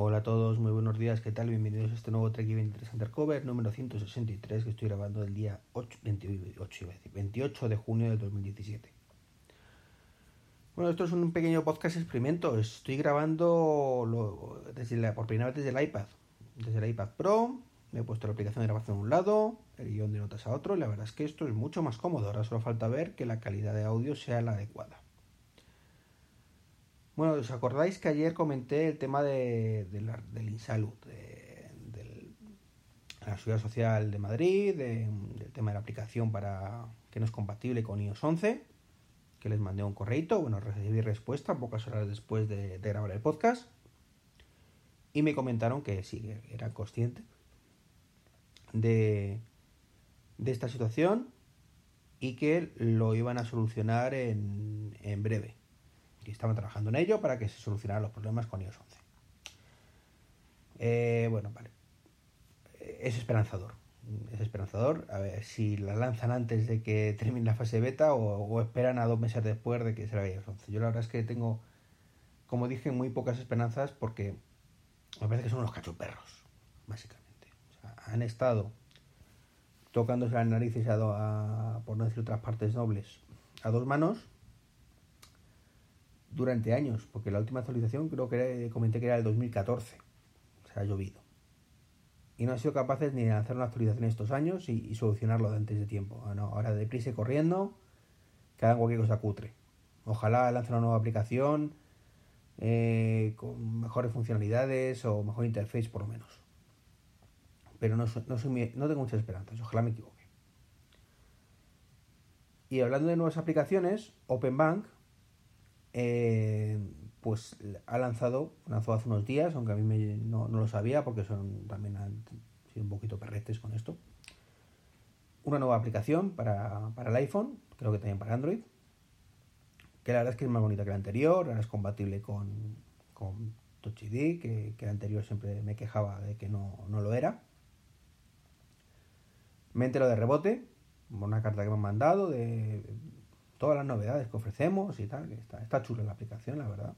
Hola a todos, muy buenos días, ¿qué tal? Bienvenidos a este nuevo Trek 23 Undercover número 163 que estoy grabando el día 8, 28, 28 de junio del 2017. Bueno, esto es un pequeño podcast experimento, estoy grabando lo, desde por primera vez desde el iPad, desde el iPad Pro, me he puesto la aplicación de grabación a un lado, el guion de notas a otro, y la verdad es que esto es mucho más cómodo, ahora solo falta ver que la calidad de audio sea la adecuada. Bueno, ¿os acordáis que ayer comenté el tema de, del Insalud, de, la Seguridad Social de Madrid, del tema de la aplicación para que no es compatible con iOS 11? Que les mandé un correito, bueno, recibí respuesta pocas horas después de, grabar el podcast. Y me comentaron que sí, que eran conscientes de, de esta situación y que lo iban a solucionar en, en breve estaban trabajando en ello para que se solucionaran los problemas con iOS 11. Eh, bueno, vale. Es esperanzador. Es esperanzador. A ver si la lanzan antes de que termine la fase beta o, esperan a dos meses después de que se salga iOS 11. Yo la verdad es que tengo, como dije, muy pocas esperanzas porque me parece que son unos cachoperros, básicamente. han estado tocándose las narices a, por no decir otras partes nobles, a dos manos durante años, porque la última actualización creo que comenté que era el 2014, o sea, ha llovido. Y no han sido capaces ni de hacer una actualización estos años y, solucionarlo antes de tiempo. Ah, ahora deprisa y corriendo, que hagan cualquier cosa cutre. Ojalá lancen una nueva aplicación eh, con mejores funcionalidades o mejor interface por lo menos. Pero no, no, soy, no tengo muchas esperanzas, ojalá me equivoque. Y hablando de nuevas aplicaciones, OpenBank eh, pues ha lanzado, lanzó hace unos días, aunque a mí no, lo sabía porque son también han sido un poquito perretes con esto, una nueva aplicación para, el iPhone, creo que también para Android, que la verdad es que es más bonita que la anterior, ahora es compatible con, con Touch ID, que, que la anterior siempre me quejaba de que no, no lo era. Me entero de rebote, una carta que me han mandado de todas las novedades que ofrecemos y tal, que está, está chula la aplicación, la verdad.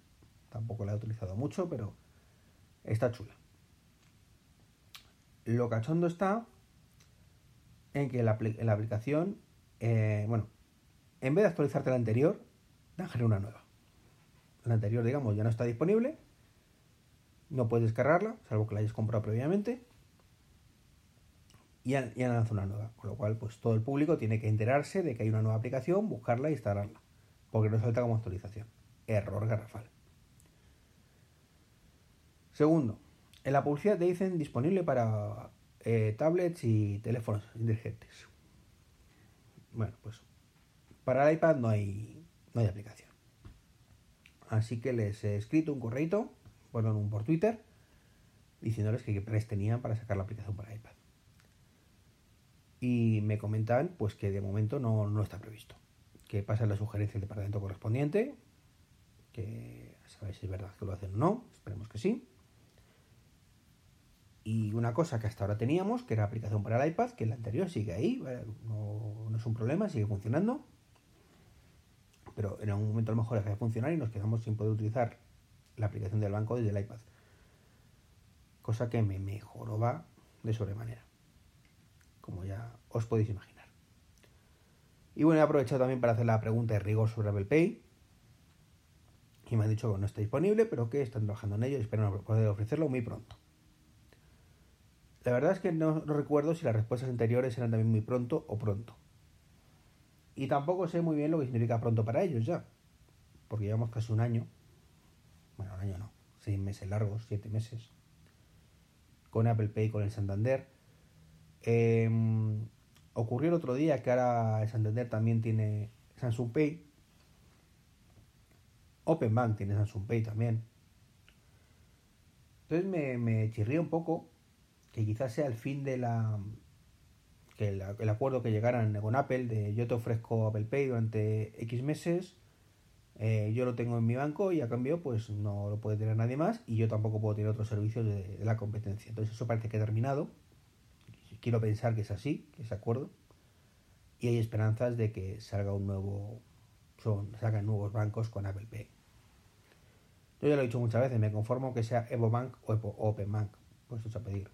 Tampoco la he utilizado mucho, pero está chula. Lo cachondo está en que la, aplicación, eh, bueno, en vez de actualizarte la anterior, dan una nueva. La anterior, digamos, ya no está disponible, no puedes descargarla, salvo que la hayas comprado previamente, y han, lanzado una nueva. Con lo cual, pues todo el público tiene que enterarse de que hay una nueva aplicación, buscarla e instalarla. Porque no salta como actualización. Error garrafal. Segundo, en la publicidad te dicen disponible para eh, tablets y teléfonos inteligentes. Bueno, pues para el iPad no hay, no hay aplicación. Así que les he escrito un correito, bueno, un por Twitter, diciéndoles que qué tenían para sacar la aplicación para iPad y me comentan pues que de momento no, no está previsto. Que pasa la sugerencia del departamento correspondiente, que sabéis si es verdad que lo hacen o no, esperemos que sí. Y una cosa que hasta ahora teníamos, que era aplicación para el iPad, que la anterior sigue ahí, no, no es un problema, sigue funcionando. Pero en algún momento a lo mejor deja de funcionar y nos quedamos sin poder utilizar la aplicación del banco desde el iPad. Cosa que me mejoró va de sobremanera como ya os podéis imaginar. Y bueno, he aprovechado también para hacer la pregunta de rigor sobre Apple Pay. Y me han dicho que no está disponible, pero que están trabajando en ello y esperan poder ofrecerlo muy pronto. La verdad es que no, recuerdo si las respuestas anteriores eran también muy pronto o pronto. Y tampoco sé muy bien lo que significa pronto para ellos ya. Porque llevamos casi un año. Bueno, un año no. Seis meses largos, siete meses. Con Apple Pay, con el Santander Em, ocurrió el otro día que ahora Santander también tiene Samsung Pay. Open Bank tiene Samsung Pay también. Entonces me, me chirría un poco que quizás sea el fin de la que el, acuerdo que llegaran con Apple de yo te ofrezco Apple Pay durante X meses, eh, yo lo tengo en mi banco y a cambio pues no lo puede tener nadie más y yo tampoco puedo tener otros servicios de, de la competencia. Entonces eso parece que ha terminado quiero pensar que es así, que es acuerdo, y hay esperanzas de que salga un nuevo, son, salgan nuevos bancos con Apple Pay. Yo ya lo he dicho muchas veces, me conformo que sea EvoBank o OpenBank, pues eso a pedir.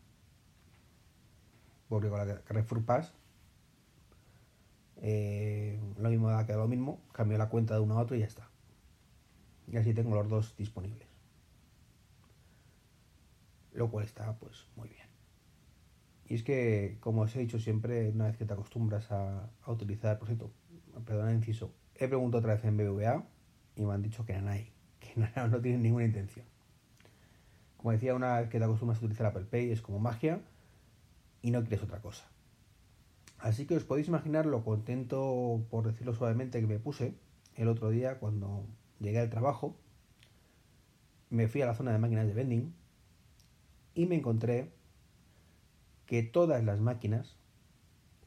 Porque con la Carrefour Pass eh, lo mismo da que lo mismo, cambio la cuenta de uno a otro y ya está. Y así tengo los dos disponibles. Lo cual está pues muy bien. Y es que, como os he dicho siempre, una vez que te acostumbras a, utilizar, por cierto, perdona inciso, he preguntado otra vez en BBVA y me han dicho que hay, que no, no tienen ninguna intención. Como decía, una vez que te acostumbras a utilizar Apple Pay es como magia y no quieres otra cosa. Así que os podéis imaginar lo contento, por decirlo suavemente, que me puse el otro día cuando llegué al trabajo. Me fui a la zona de máquinas de vending y me encontré que todas las máquinas,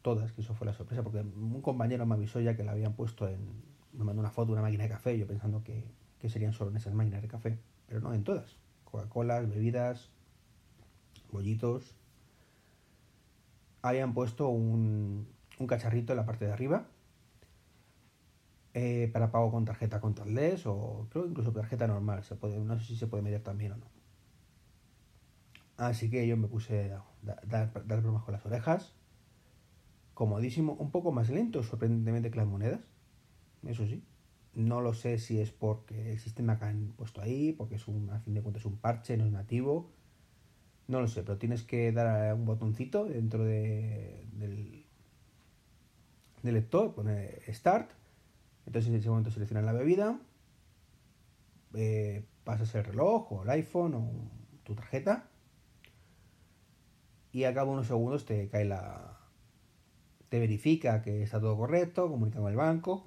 todas, que eso fue la sorpresa, porque un compañero me avisó ya que la habían puesto en. me mandó una foto de una máquina de café, yo pensando que, que serían solo en esas máquinas de café, pero no en todas. Coca-Cola, bebidas, bollitos, habían puesto un, un cacharrito en la parte de arriba eh, para pago con tarjeta contactless o creo incluso tarjeta normal. Se puede, no sé si se puede medir también o no. Así que yo me puse a dar, dar con las orejas. Comodísimo, un poco más lento sorprendentemente que las monedas. Eso sí. No lo sé si es porque el sistema que han puesto ahí, porque es un, a fin de cuentas es un parche, no es nativo no lo sé, pero tienes que dar un botoncito dentro de, del, del lector, poner Start. Entonces en ese momento seleccionas la bebida, eh, pasas el reloj o el iPhone o tu tarjeta y a cabo de unos segundos te cae la... te verifica que está todo correcto, comunica con el banco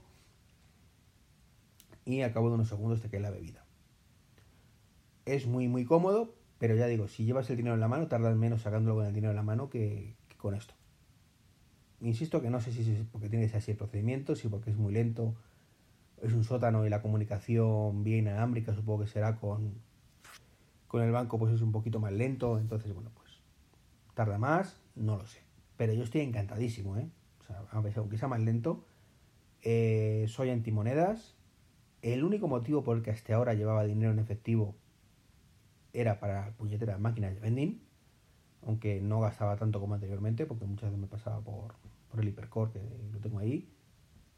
y a cabo de unos segundos te cae la bebida. Es muy muy cómodo, pero ya digo, si llevas el dinero en la mano, tardas menos sacándolo con el dinero en la mano que, con esto. Insisto que no sé si es porque tienes así el procedimiento, si porque es muy lento, es un sótano y la comunicación bien inalámbrica, supongo que será con, con el banco, pues es un poquito más lento, entonces, bueno, pues tarda más, no lo sé. Pero yo estoy encantadísimo, ¿eh? O sea, aunque sea más lento, eh, soy antimonedas. El único motivo por el que hasta ahora llevaba dinero en efectivo era para puñeteras máquinas de vending, aunque no gastaba tanto como anteriormente, porque muchas veces me pasaba por, por el hipercore, que lo tengo ahí,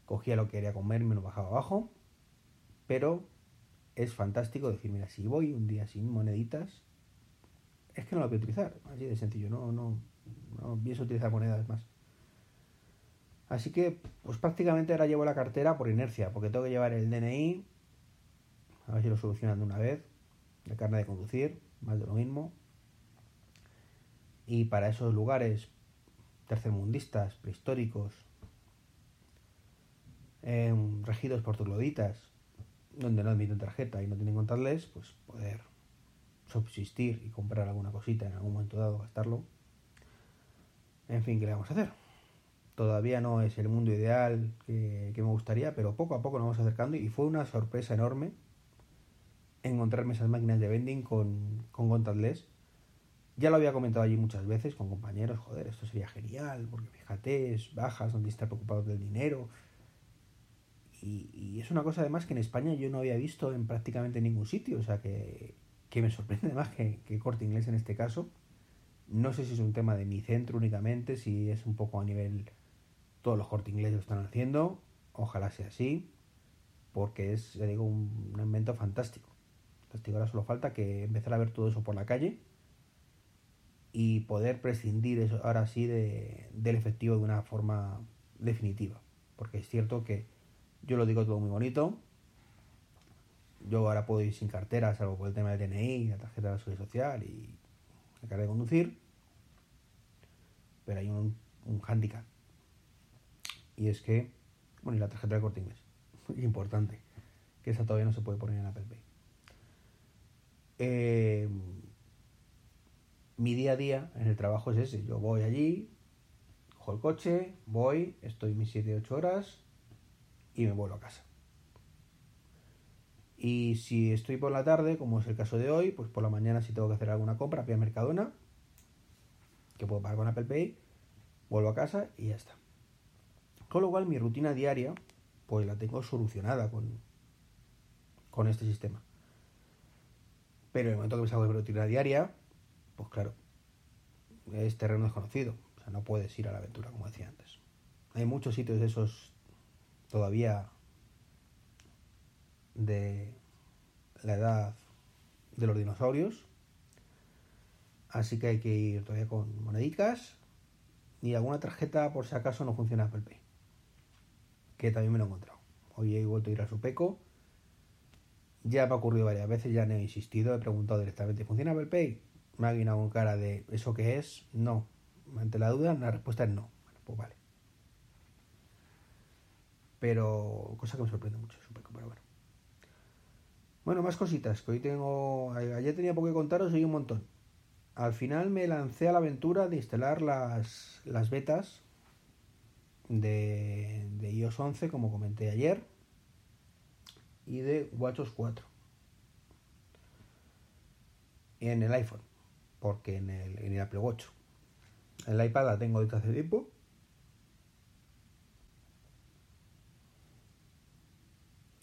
cogía lo que quería comer me lo bajaba abajo, pero es fantástico decir, mira, si voy un día sin moneditas, es que no lo voy a utilizar, así de sencillo, no, no, no pienso utilizar monedas más. Así que, pues prácticamente ahora llevo la cartera por inercia, porque tengo que llevar el DNI, a ver si lo solucionan de una vez, de carne de conducir, más de lo mismo. Y para esos lugares tercermundistas, prehistóricos, em, regidos por trogloditas, donde no admiten tarjeta y no tienen contarles, pues poder subsistir y comprar alguna cosita en algún momento dado, gastarlo. En fin, ¿qué le vamos a hacer? Todavía no es el mundo ideal que, me gustaría, pero poco a poco nos vamos acercando y fue una sorpresa enorme encontrarme esas máquinas de vending con, con contactless. Ya lo había comentado allí muchas veces con compañeros, joder, esto sería genial, porque fíjate, es bajas donde estar preocupados del dinero. Y, es una cosa además que en España yo no había visto en prácticamente ningún sitio, o sea que, que me sorprende más que, que Corte Inglés en este caso. No sé si es un tema de mi centro únicamente, si es un poco a nivel... Todos los corte ingleses lo están haciendo, ojalá sea así, porque es, ya digo, un invento fantástico. Ahora solo falta que empezar a ver todo eso por la calle y poder prescindir eso, ahora sí de, del efectivo de una forma definitiva. Porque es cierto que yo lo digo todo muy bonito. Yo ahora puedo ir sin cartera, salvo por el tema del DNI, la tarjeta de la seguridad social y la carga de conducir. Pero hay un, un hándicap. Y es que, bueno, y la tarjeta de corte inglés. Importante. Que esa todavía no se puede poner en Apple Pay. Eh, mi día a día en el trabajo es ese. Yo voy allí, cojo el coche, voy, estoy mis 7-8 horas y me vuelvo a casa. Y si estoy por la tarde, como es el caso de hoy, pues por la mañana si tengo que hacer alguna compra, vía Mercadona, que puedo pagar con Apple Pay, vuelvo a casa y ya está. Con lo cual mi rutina diaria, pues la tengo solucionada con, con este sistema. Pero en el momento que me salgo de rutina diaria, pues claro, es terreno desconocido. O sea, no puedes ir a la aventura, como decía antes. Hay muchos sitios de esos todavía de la edad de los dinosaurios. Así que hay que ir todavía con monedicas y alguna tarjeta por si acaso no funciona Apple Pay. Que también me lo he encontrado. Hoy he vuelto a ir a su peco. Ya me ha ocurrido varias veces, ya no he insistido, he preguntado directamente, ¿funciona Apple Pay? Me ha guinado con cara de ¿eso qué es? No. Ante la duda, la respuesta es no. Bueno, pues vale. Pero, cosa que me sorprende mucho, pero bueno. Bueno, más cositas, que hoy tengo... Ayer tenía poco que contaros, hoy un montón. Al final me lancé a la aventura de instalar las, las betas de, de iOS 11, como comenté ayer, y de WatchOS 4 en el iPhone, porque en el, en el Apple Watch. El iPad la tengo desde hace tiempo.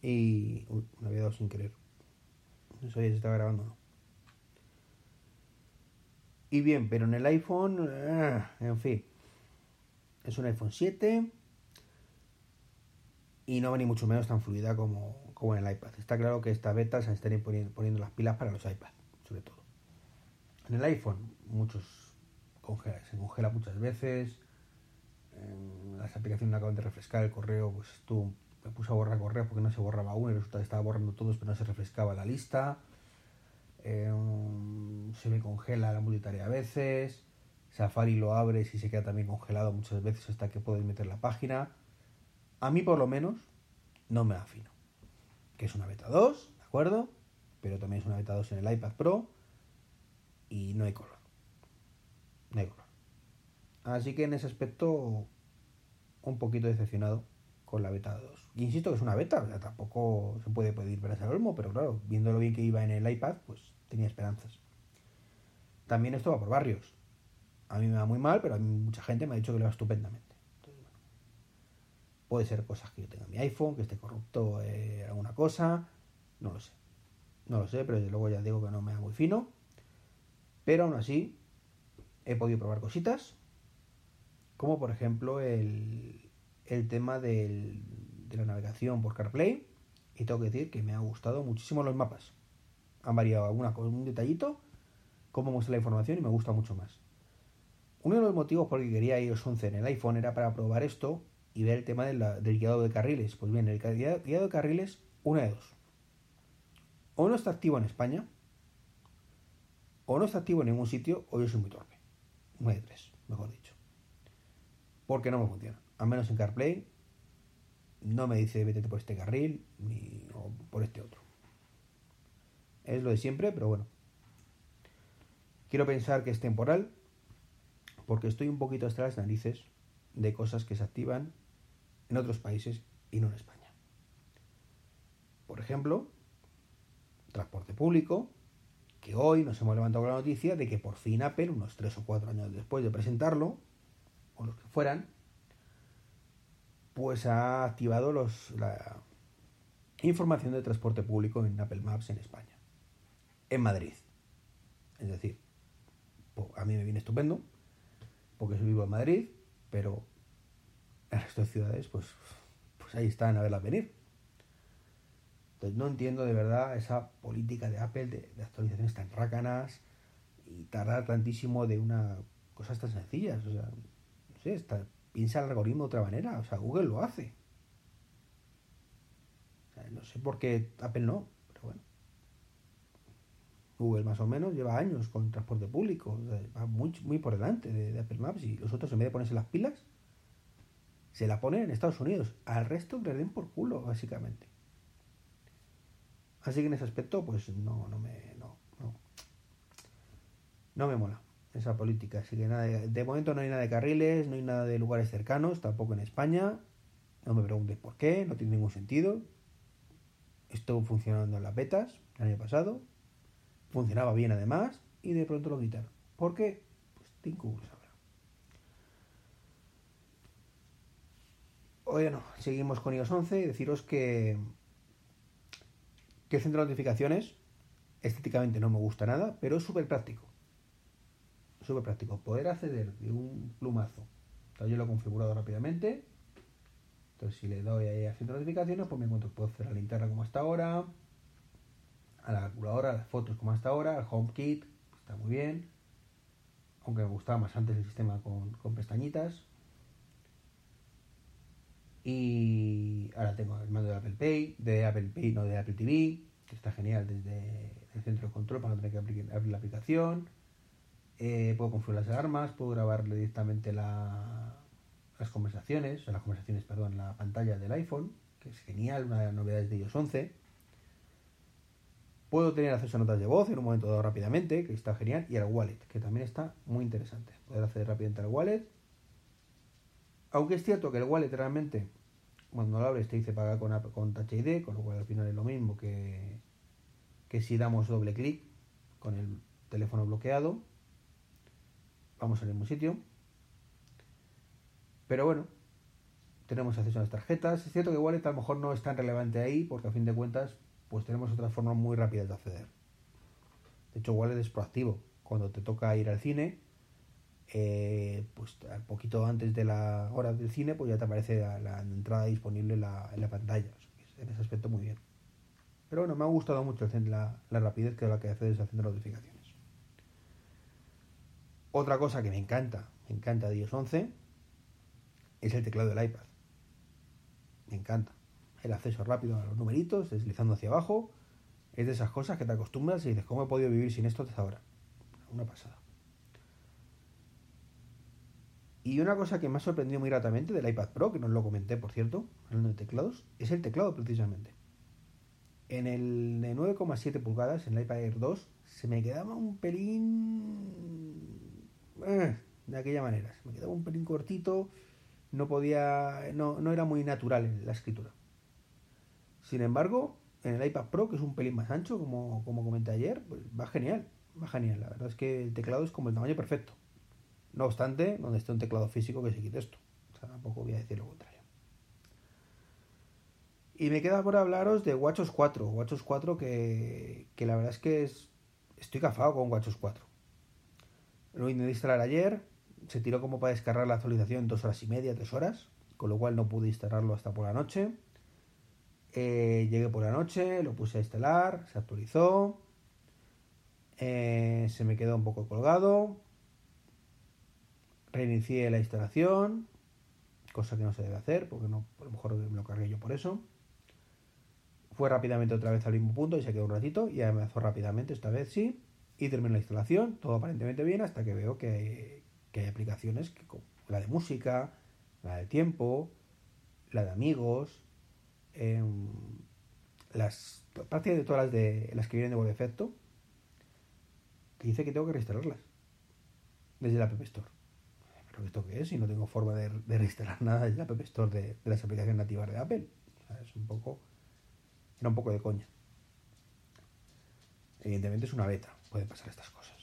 Y. Uy, me había dado sin querer. No sabía si estaba grabando o no. Y bien, pero en el iPhone. Ah, en fin. Es un iPhone 7 y no va ni mucho menos tan fluida como, como en el iPad. Está claro que esta beta se están poniendo, poniendo las pilas para los iPads, sobre todo. En el iPhone, muchos congela, se congela muchas veces. En las aplicaciones acaban de refrescar el correo, pues tú me puse a borrar correo porque no se borraba uno y resulta que estaba borrando todos, pero no se refrescaba la lista. Eh, se me congela la multitarea a veces. Safari lo abres y se queda también congelado muchas veces hasta que puedes meter la página. A mí por lo menos no me afino. Que es una beta 2, ¿de acuerdo? Pero también es una beta 2 en el iPad Pro y no hay color. No hay color. Así que en ese aspecto un poquito decepcionado con la beta 2. Y insisto que es una beta, o sea, tampoco se puede pedir veras al olmo, pero claro, viendo lo bien que iba en el iPad, pues tenía esperanzas. También esto va por barrios a mí me va muy mal, pero a mí mucha gente me ha dicho que lo va estupendamente. Puede ser cosas que yo tenga en mi iPhone, que esté corrupto eh, alguna cosa, no lo sé. No lo sé, pero desde luego ya digo que no me da muy fino. Pero aún así, he podido probar cositas, como por ejemplo el, el tema de la navegación por CarPlay. Y tengo que decir que me ha gustado muchísimo los mapas. Han variado alguna un detallito, cómo muestra la información y me gusta mucho más. Uno de los motivos por el que quería iOS 11 en el iPhone era para probar esto y ver el tema del guiado de carriles. Pues bien, el guiado, de carriles, una de dos. O no está activo en España, o no está activo en ningún sitio, o yo soy muy torpe. Una de tres, mejor dicho. Porque no me funciona. Al menos en CarPlay no me dice vete por este carril ni por este otro. Es lo de siempre, pero bueno. Quiero pensar que es temporal porque estoy un poquito hasta las narices de cosas que se activan en otros países y no en España. Por ejemplo, transporte público, que hoy nos hemos levantado con la noticia de que por fin Apple, unos tres o cuatro años después de presentarlo, o los que fueran, pues ha activado los, la información de transporte público en Apple Maps en España, en Madrid. Es decir, a mí me viene estupendo, porque yo vivo en Madrid, pero en de ciudades, pues, pues ahí están a verla venir. Entonces no entiendo de verdad esa política de Apple de, actualizaciones tan rácanas y tardar tantísimo de una cosas tan sencillas. O sea, no sé, está, piensa el algoritmo de otra manera. O sea, Google lo hace. no sé por qué Apple no. Google más o menos lleva años con transporte público, va muy, por delante de, Apple Maps y los otros en vez de ponerse las pilas, se la ponen en Estados Unidos. Al resto le den por culo, básicamente. Así que en ese aspecto, pues no, no me, no, no me mola esa política. Así que nada, de, momento no hay nada de carriles, no hay nada de lugares cercanos, tampoco en España. No me preguntes por qué, no tiene ningún sentido. Estuvo funcionando en las betas el año pasado, funcionaba bien además, y de pronto lo quitaron. ¿Por qué? Pues Cook sabrá. Bueno, seguimos con iOS 11 y deciros que, que el centro de notificaciones Estéticamente no me gusta nada, pero es súper práctico. Súper práctico. Poder acceder de un plumazo. yo lo he configurado rápidamente. Entonces si le doy ahí hacer notificaciones, pues me encuentro puedo hacer la linterna como hasta ahora, a la calculadora, a las fotos como hasta ahora, al HomeKit, está muy bien. Aunque me gustaba más antes el sistema con, con pestañitas. Y ahora tengo el mando de Apple Pay, de Apple Pay, no de Apple TV, que está genial desde el centro de control para no tener que abrir la aplicación. Eh, puedo configurar las alarmas, puedo grabarle directamente la, las conversaciones, las conversaciones, perdón, la pantalla del iPhone, que es genial, una de las novedades de iOS 11. Puedo tener acceso a notas de voz en un momento dado rápidamente, que está genial, y al wallet, que también está muy interesante. Poder acceder rápidamente al wallet aunque es cierto que el wallet realmente, cuando lo abres, te dice pagar con, con Touch ID, con lo cual al final es lo mismo que, que si damos doble clic con el teléfono bloqueado. Vamos al mismo sitio. Pero bueno, tenemos acceso a las tarjetas. Es cierto que Wallet a lo mejor no es tan relevante ahí, porque a fin de cuentas, pues tenemos otras formas muy rápidas de acceder. De hecho, Wallet es proactivo. Cuando te toca ir al cine, eh, pues un poquito antes de la hora del cine, pues ya te aparece la, entrada disponible en la, pantalla. en ese aspecto muy bien. Pero bueno, me ha gustado mucho la, rapidez que la que hace desde haciendo notificaciones. Otra cosa que me encanta, me encanta de iOS 11, es el teclado del iPad. Me encanta. El acceso rápido a los numeritos, deslizando hacia abajo, es de esas cosas que te acostumbras y dices, ¿cómo he podido vivir sin esto hasta ahora? Una pasada. Y una cosa que me ha sorprendido muy gratamente del iPad Pro, que no lo comenté, por cierto, hablando de teclados, es el teclado precisamente. En el de 9,7 pulgadas, en el iPad Air 2, se me quedaba un pelín... Eh, de aquella manera, me quedaba un pelín cortito, no podía... no, no era muy natural la escritura. Sin embargo, en el iPad Pro, que es un pelín más ancho, como, como comenté ayer, pues va genial, va genial. La verdad es que el teclado es como el tamaño perfecto. No obstante, donde esté un teclado físico que se quite esto. O sea, tampoco voy a decir lo contrario. Y me queda por hablaros de WatchOS 4. WatchOS 4 que, que la verdad es que es, estoy cafado con WatchOS 4. Lo intenté instalar ayer. Se tiró como para descargar la actualización dos horas y media, tres horas. Con lo cual no pude instalarlo hasta por la noche. Eh, llegué por la noche, lo puse a instalar, se actualizó. Eh, se me quedó un poco colgado reinicié la instalación, cosa que no se debe hacer, porque no, a lo mejor me lo cargué yo por eso. Fue rápidamente otra vez al mismo punto y se quedó un ratito y avanzó rápidamente, esta vez sí, y terminó la instalación, todo aparentemente bien, hasta que veo que, hay aplicaciones, que, la de música, la de tiempo, la de amigos, em, las prácticamente todas las de las que vienen de por defecto, que dice que tengo que reinstalarlas desde la App Store. ¿pero esto qué es? Y no tengo forma de, de reinstalar nada en la App Store de, las aplicaciones nativas de Apple. es un poco. Era un poco de coña. Evidentemente es una beta, pueden pasar estas cosas.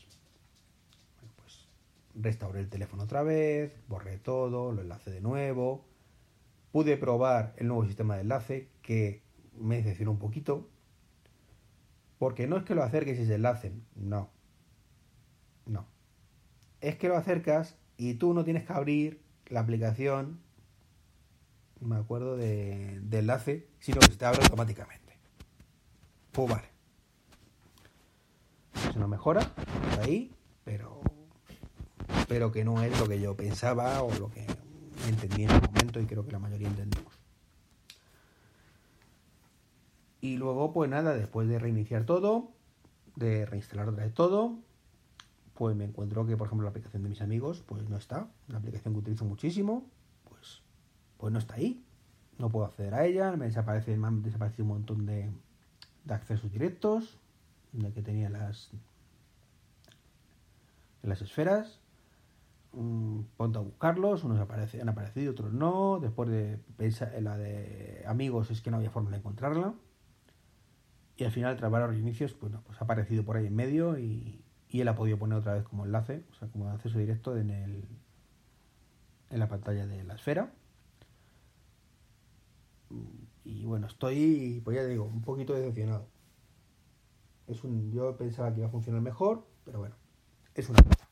Bueno, pues restauré el teléfono otra vez, borré todo, lo enlace de nuevo. Pude probar el nuevo sistema de enlace que me decepcionó un poquito. Porque no es que lo acerques y se enlacen, no. No. Es que lo acercas y tú no tienes que abrir la aplicación, me acuerdo de, enlace, sino que se te abre automáticamente. Pues vale. Una mejora, ahí, pero, pero que no es lo que yo pensaba o lo que entendí en ese momento y creo que la mayoría entendemos. Y luego, pues nada, después de reiniciar todo, de reinstalar otra vez todo, pues me encuentro que, por ejemplo, la aplicación de mis amigos, pues no está. Una aplicación que utilizo muchísimo, pues, pues no está ahí. No puedo acceder a ella, me desaparece, me han desaparecido un montón de, de accesos directos, de que tenía las, las esferas. Um, ponte a buscarlos, unos han aparecido, otros no. Después de en la de amigos es que no había forma de encontrarla. Y al final, tras varios reinicios, bueno, pues ha aparecido por ahí en medio y, y él ha podido poner otra vez como enlace, o sea, como acceso directo en, el, en la pantalla de la esfera. Y bueno, estoy, pues ya digo, un poquito decepcionado. Es un, yo pensaba que iba a funcionar mejor, pero bueno, es una cosa.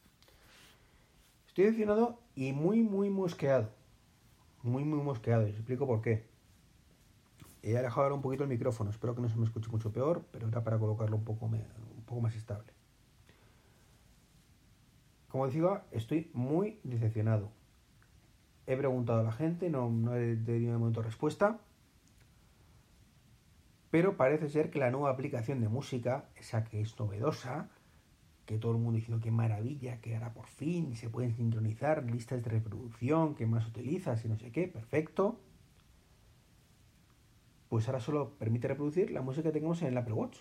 Estoy decepcionado y muy, muy mosqueado. Muy, muy mosqueado. Y os explico por qué. He alejado ahora un poquito el micrófono. Espero que no se me escuche mucho peor, pero era para colocarlo un poco, un poco más estable. Como decía, estoy muy decepcionado. He preguntado a la gente, no, no he tenido de momento respuesta. Pero parece ser que la nueva aplicación de música, esa que es novedosa, que todo el mundo diciendo que maravilla, que ahora por fin se pueden sincronizar listas de reproducción, que más utilizas y no sé qué, perfecto. Pues ahora solo permite reproducir la música que tengamos en el Apple Watch.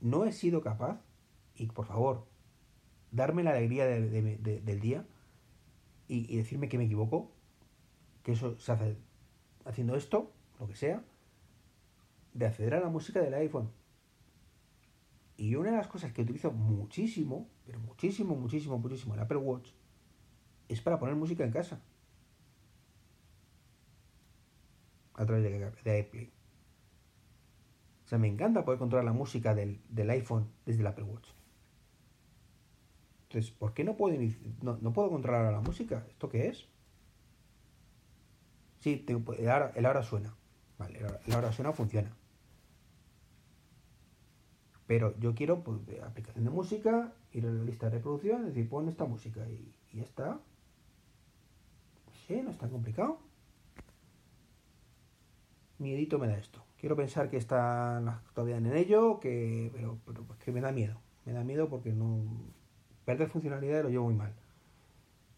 No he sido capaz, y por favor, darme la alegría del día y, y decirme que me equivoco, que eso se hace haciendo esto, lo que sea, de acceder a la música del iPhone. Y una de las cosas que utilizo muchísimo, pero muchísimo, muchísimo, muchísimo el Apple Watch, es para poner música en casa. A través de, de AirPlay. O sea, me encanta poder controlar la música del, iPhone desde el Apple Watch. Entonces, ¿por qué no puedo, no, puedo controlar la música? ¿Esto qué es? Sí, el, ahora, el ahora suena. Vale, el ahora suena, funciona. Pero yo quiero, pues, aplicación de música, ir a la lista de reproducción, decir, pon esta música y, ya está. Sí, no es tan complicado. Miedito me da esto. Quiero pensar que están todavía en ello, que, pero, pero que me da miedo. Me da miedo porque no. Perder funcionalidad lo llevo muy mal.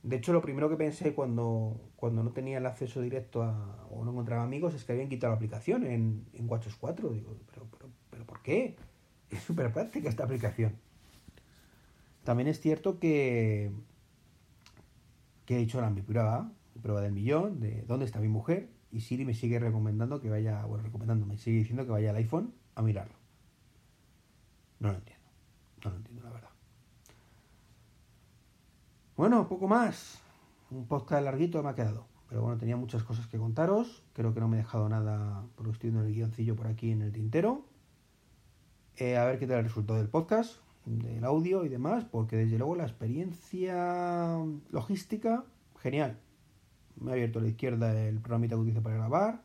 De hecho, lo primero que pensé cuando, cuando no tenía el acceso directo o no encontraba amigos es que habían quitado la aplicación en, en WatchOS 4. Digo, pero, pero, pero ¿por qué? Es súper práctica esta aplicación. También es cierto que, que he hecho la mi prueba, mi prueba del millón, de dónde está mi mujer, y Siri me sigue recomendando que vaya, bueno, recomendando, me sigue diciendo que vaya al iPhone a mirarlo. No lo entiendo, no lo entiendo la verdad. Bueno, poco más. Un podcast larguito me ha quedado. Pero bueno, tenía muchas cosas que contaros. Creo que no me he dejado nada porque estoy viendo el guioncillo por aquí en el tintero. Eh, a ver qué tal el resultado del podcast, del audio y demás, porque desde luego la experiencia logística, genial. Me ha abierto a la izquierda el programita que utilizo para grabar.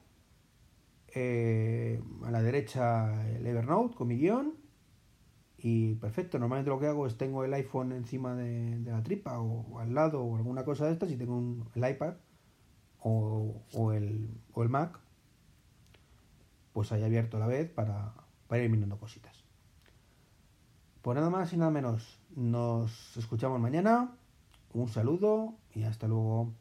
Eh, a la derecha el Evernote con mi guion. Y perfecto, normalmente lo que hago es tengo el iPhone encima de, la tripa o, al lado o alguna cosa de estas y tengo un, el iPad o, el, o el Mac pues ahí abierto a la vez para, para ir mirando cositas. Pues nada más y nada menos. Nos escuchamos mañana. Un saludo y hasta luego.